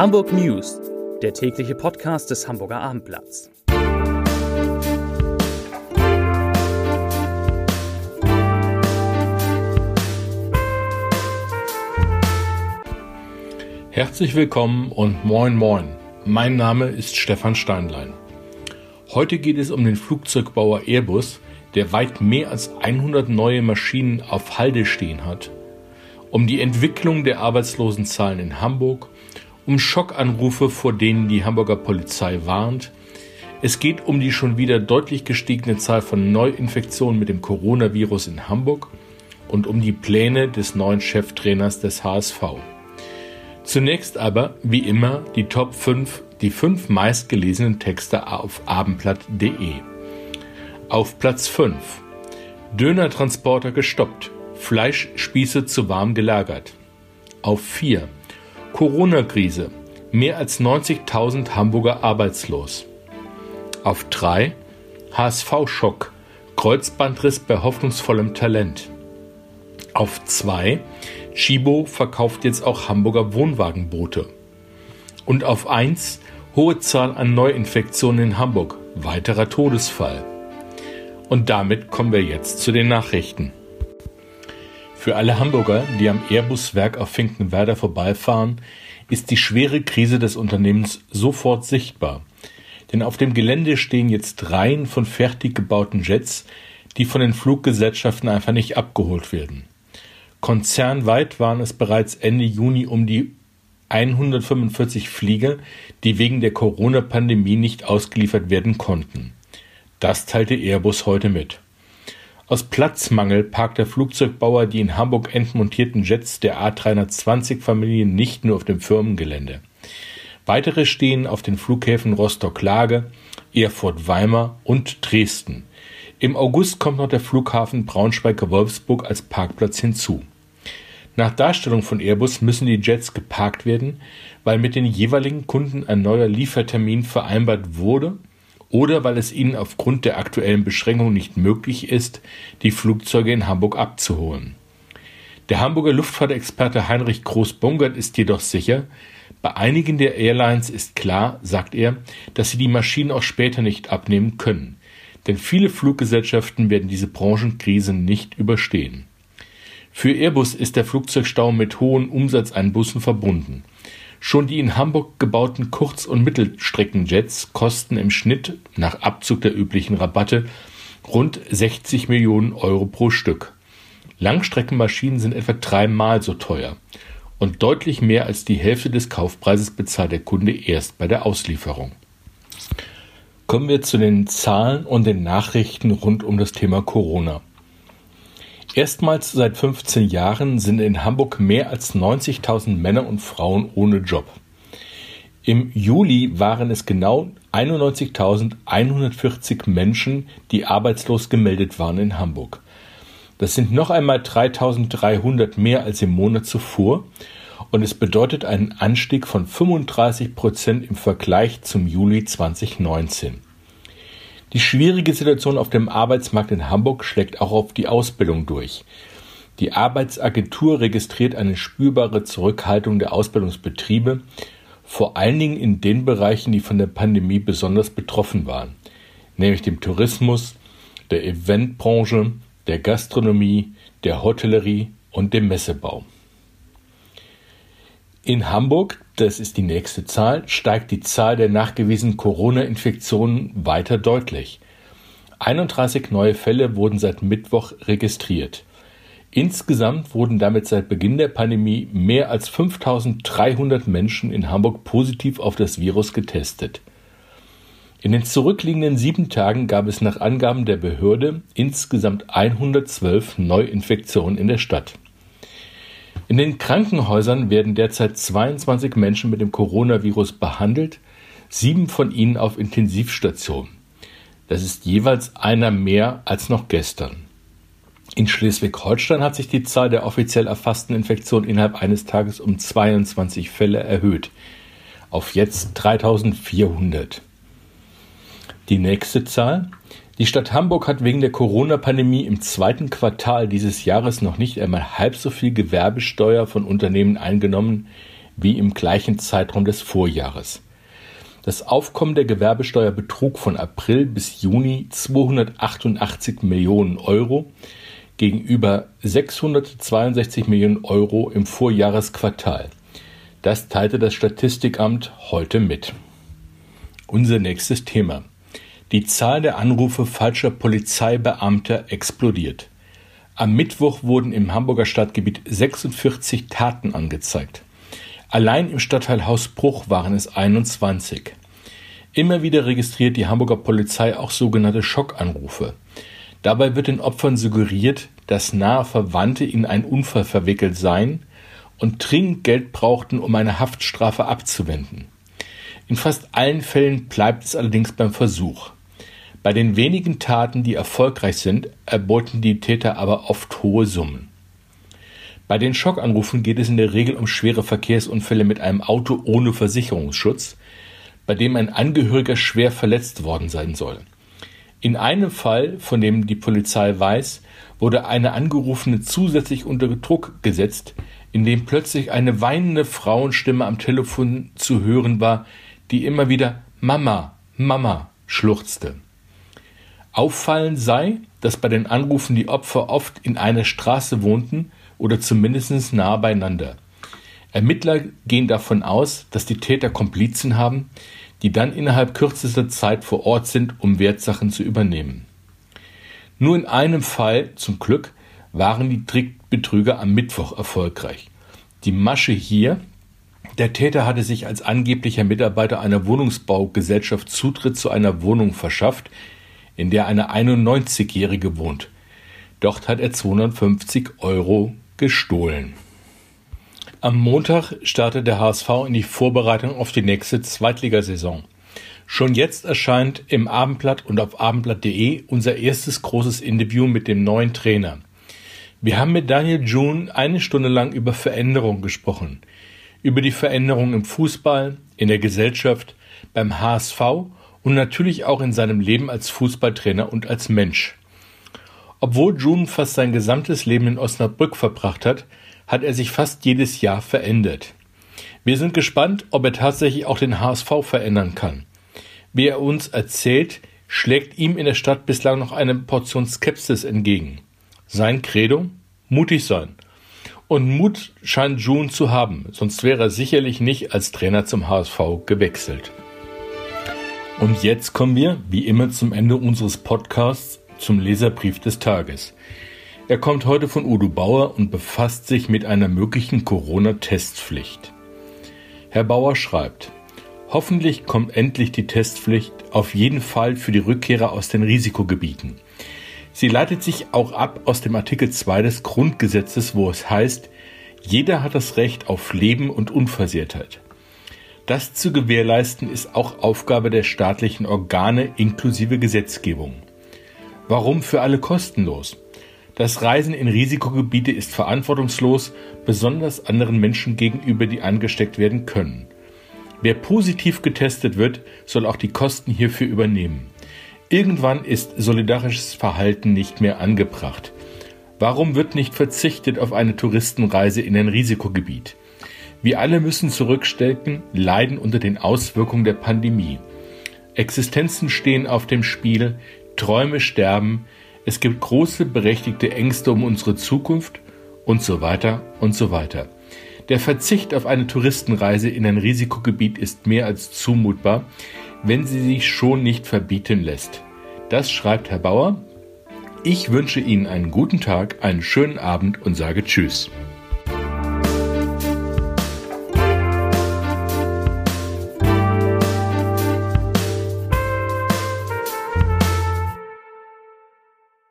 Hamburg News, der tägliche Podcast des Hamburger Abendblatts. Herzlich willkommen und moin moin. Mein Name ist Stefan Steinlein. Heute geht es um den Flugzeugbauer Airbus, der weit mehr als 100 neue Maschinen auf Halde stehen hat, um die Entwicklung der Arbeitslosenzahlen in Hamburg, um Schockanrufe, vor denen die Hamburger Polizei warnt. Es geht um die schon wieder deutlich gestiegene Zahl von Neuinfektionen mit dem Coronavirus in Hamburg und um die Pläne des neuen Cheftrainers des HSV. Zunächst aber, wie immer, die Top 5, die fünf meistgelesenen Texte auf abendblatt.de. Auf Platz 5. Dönertransporter gestoppt. Fleischspieße zu warm gelagert. Auf 4. Corona-Krise. Mehr als 90.000 Hamburger arbeitslos. Auf 3. HSV-Schock. Kreuzbandriss bei hoffnungsvollem Talent. Auf 2. Chibo verkauft jetzt auch Hamburger Wohnwagenboote. Und auf 1. Hohe Zahl an Neuinfektionen in Hamburg. Weiterer Todesfall. Und damit kommen wir jetzt zu den Nachrichten. Für alle Hamburger, die am Airbus-Werk auf Finkenwerder vorbeifahren, ist die schwere Krise des Unternehmens sofort sichtbar. Denn auf dem Gelände stehen jetzt Reihen von fertig gebauten Jets, die von den Fluggesellschaften einfach nicht abgeholt werden. Konzernweit waren es bereits Ende Juni um die 145 Flieger, die wegen der Corona-Pandemie nicht ausgeliefert werden konnten. Das teilte Airbus heute mit. Aus Platzmangel parkt der Flugzeugbauer die in Hamburg entmontierten Jets der A320-Familie nicht nur auf dem Firmengelände. Weitere stehen auf den Flughäfen Rostock-Lage, Erfurt-Weimar und Dresden. Im August kommt noch der Flughafen Braunschweig-Wolfsburg als Parkplatz hinzu. Nach Darstellung von Airbus müssen die Jets geparkt werden, weil mit den jeweiligen Kunden ein neuer Liefertermin vereinbart wurde oder weil es ihnen aufgrund der aktuellen Beschränkungen nicht möglich ist, die Flugzeuge in Hamburg abzuholen. Der Hamburger Luftfahrtexperte Heinrich Groß-Bongert ist jedoch sicher, bei einigen der Airlines ist klar, sagt er, dass sie die Maschinen auch später nicht abnehmen können, denn viele Fluggesellschaften werden diese Branchenkrise nicht überstehen. Für Airbus ist der Flugzeugstau mit hohen Umsatzeinbußen verbunden. Schon die in Hamburg gebauten Kurz- und Mittelstreckenjets kosten im Schnitt nach Abzug der üblichen Rabatte rund 60 Millionen Euro pro Stück. Langstreckenmaschinen sind etwa dreimal so teuer und deutlich mehr als die Hälfte des Kaufpreises bezahlt der Kunde erst bei der Auslieferung. Kommen wir zu den Zahlen und den Nachrichten rund um das Thema Corona. Erstmals seit 15 Jahren sind in Hamburg mehr als 90.000 Männer und Frauen ohne Job. Im Juli waren es genau 91.140 Menschen, die arbeitslos gemeldet waren in Hamburg. Das sind noch einmal 3.300 mehr als im Monat zuvor und es bedeutet einen Anstieg von 35 Prozent im Vergleich zum Juli 2019. Die schwierige Situation auf dem Arbeitsmarkt in Hamburg schlägt auch auf die Ausbildung durch. Die Arbeitsagentur registriert eine spürbare Zurückhaltung der Ausbildungsbetriebe, vor allen Dingen in den Bereichen, die von der Pandemie besonders betroffen waren, nämlich dem Tourismus, der Eventbranche, der Gastronomie, der Hotellerie und dem Messebau. In Hamburg, das ist die nächste Zahl, steigt die Zahl der nachgewiesenen Corona-Infektionen weiter deutlich. 31 neue Fälle wurden seit Mittwoch registriert. Insgesamt wurden damit seit Beginn der Pandemie mehr als 5300 Menschen in Hamburg positiv auf das Virus getestet. In den zurückliegenden sieben Tagen gab es nach Angaben der Behörde insgesamt 112 Neuinfektionen in der Stadt. In den Krankenhäusern werden derzeit 22 Menschen mit dem Coronavirus behandelt, sieben von ihnen auf Intensivstation. Das ist jeweils einer mehr als noch gestern. In Schleswig-Holstein hat sich die Zahl der offiziell erfassten Infektionen innerhalb eines Tages um 22 Fälle erhöht, auf jetzt 3400. Die nächste Zahl die Stadt Hamburg hat wegen der Corona-Pandemie im zweiten Quartal dieses Jahres noch nicht einmal halb so viel Gewerbesteuer von Unternehmen eingenommen wie im gleichen Zeitraum des Vorjahres. Das Aufkommen der Gewerbesteuer betrug von April bis Juni 288 Millionen Euro gegenüber 662 Millionen Euro im Vorjahresquartal. Das teilte das Statistikamt heute mit. Unser nächstes Thema. Die Zahl der Anrufe falscher Polizeibeamter explodiert. Am Mittwoch wurden im Hamburger Stadtgebiet 46 Taten angezeigt. Allein im Stadtteil Hausbruch waren es 21. Immer wieder registriert die Hamburger Polizei auch sogenannte Schockanrufe. Dabei wird den Opfern suggeriert, dass nahe Verwandte in einen Unfall verwickelt seien und dringend Geld brauchten, um eine Haftstrafe abzuwenden. In fast allen Fällen bleibt es allerdings beim Versuch. Bei den wenigen Taten, die erfolgreich sind, erbeuten die Täter aber oft hohe Summen. Bei den Schockanrufen geht es in der Regel um schwere Verkehrsunfälle mit einem Auto ohne Versicherungsschutz, bei dem ein Angehöriger schwer verletzt worden sein soll. In einem Fall, von dem die Polizei weiß, wurde eine Angerufene zusätzlich unter Druck gesetzt, indem plötzlich eine weinende Frauenstimme am Telefon zu hören war, die immer wieder Mama, Mama schluchzte. Auffallend sei, dass bei den Anrufen die Opfer oft in einer Straße wohnten, oder zumindest nah beieinander. Ermittler gehen davon aus, dass die Täter Komplizen haben, die dann innerhalb kürzester Zeit vor Ort sind, um Wertsachen zu übernehmen. Nur in einem Fall, zum Glück, waren die Trickbetrüger am Mittwoch erfolgreich. Die Masche hier, der Täter hatte sich als angeblicher Mitarbeiter einer Wohnungsbaugesellschaft Zutritt zu einer Wohnung verschafft, in der eine 91-Jährige wohnt. Dort hat er 250 Euro gestohlen. Am Montag startet der HSV in die Vorbereitung auf die nächste Zweitligasaison. Schon jetzt erscheint im Abendblatt und auf abendblatt.de unser erstes großes Interview mit dem neuen Trainer. Wir haben mit Daniel June eine Stunde lang über Veränderung gesprochen. Über die Veränderung im Fußball, in der Gesellschaft, beim HSV und natürlich auch in seinem Leben als Fußballtrainer und als Mensch. Obwohl June fast sein gesamtes Leben in Osnabrück verbracht hat, hat er sich fast jedes Jahr verändert. Wir sind gespannt, ob er tatsächlich auch den HSV verändern kann. Wie er uns erzählt, schlägt ihm in der Stadt bislang noch eine Portion Skepsis entgegen. Sein Credo? Mutig sein. Und Mut scheint June zu haben, sonst wäre er sicherlich nicht als Trainer zum HSV gewechselt. Und jetzt kommen wir, wie immer zum Ende unseres Podcasts, zum Leserbrief des Tages. Er kommt heute von Udo Bauer und befasst sich mit einer möglichen Corona-Testpflicht. Herr Bauer schreibt, Hoffentlich kommt endlich die Testpflicht, auf jeden Fall für die Rückkehrer aus den Risikogebieten. Sie leitet sich auch ab aus dem Artikel 2 des Grundgesetzes, wo es heißt, jeder hat das Recht auf Leben und Unversehrtheit. Das zu gewährleisten ist auch Aufgabe der staatlichen Organe inklusive Gesetzgebung. Warum für alle kostenlos? Das Reisen in Risikogebiete ist verantwortungslos, besonders anderen Menschen gegenüber, die angesteckt werden können. Wer positiv getestet wird, soll auch die Kosten hierfür übernehmen. Irgendwann ist solidarisches Verhalten nicht mehr angebracht. Warum wird nicht verzichtet auf eine Touristenreise in ein Risikogebiet? Wir alle müssen zurückstecken, leiden unter den Auswirkungen der Pandemie. Existenzen stehen auf dem Spiel, Träume sterben, es gibt große berechtigte Ängste um unsere Zukunft und so weiter und so weiter. Der Verzicht auf eine Touristenreise in ein Risikogebiet ist mehr als zumutbar, wenn sie sich schon nicht verbieten lässt. Das schreibt Herr Bauer. Ich wünsche Ihnen einen guten Tag, einen schönen Abend und sage Tschüss.